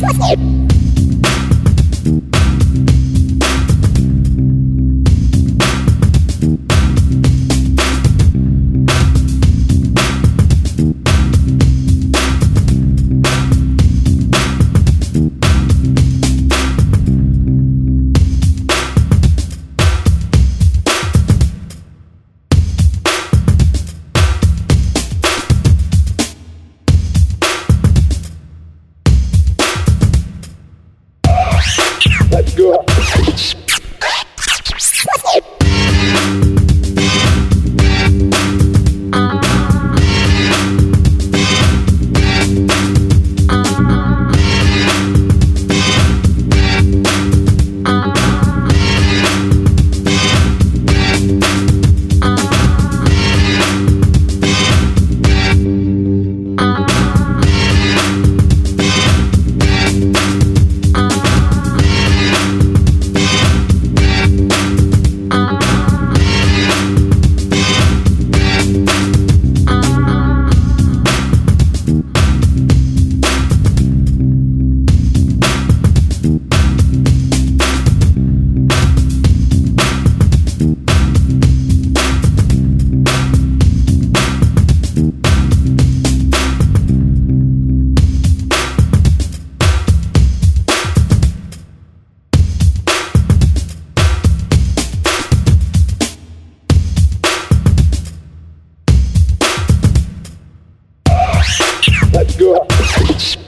What's Let's go. Let's go.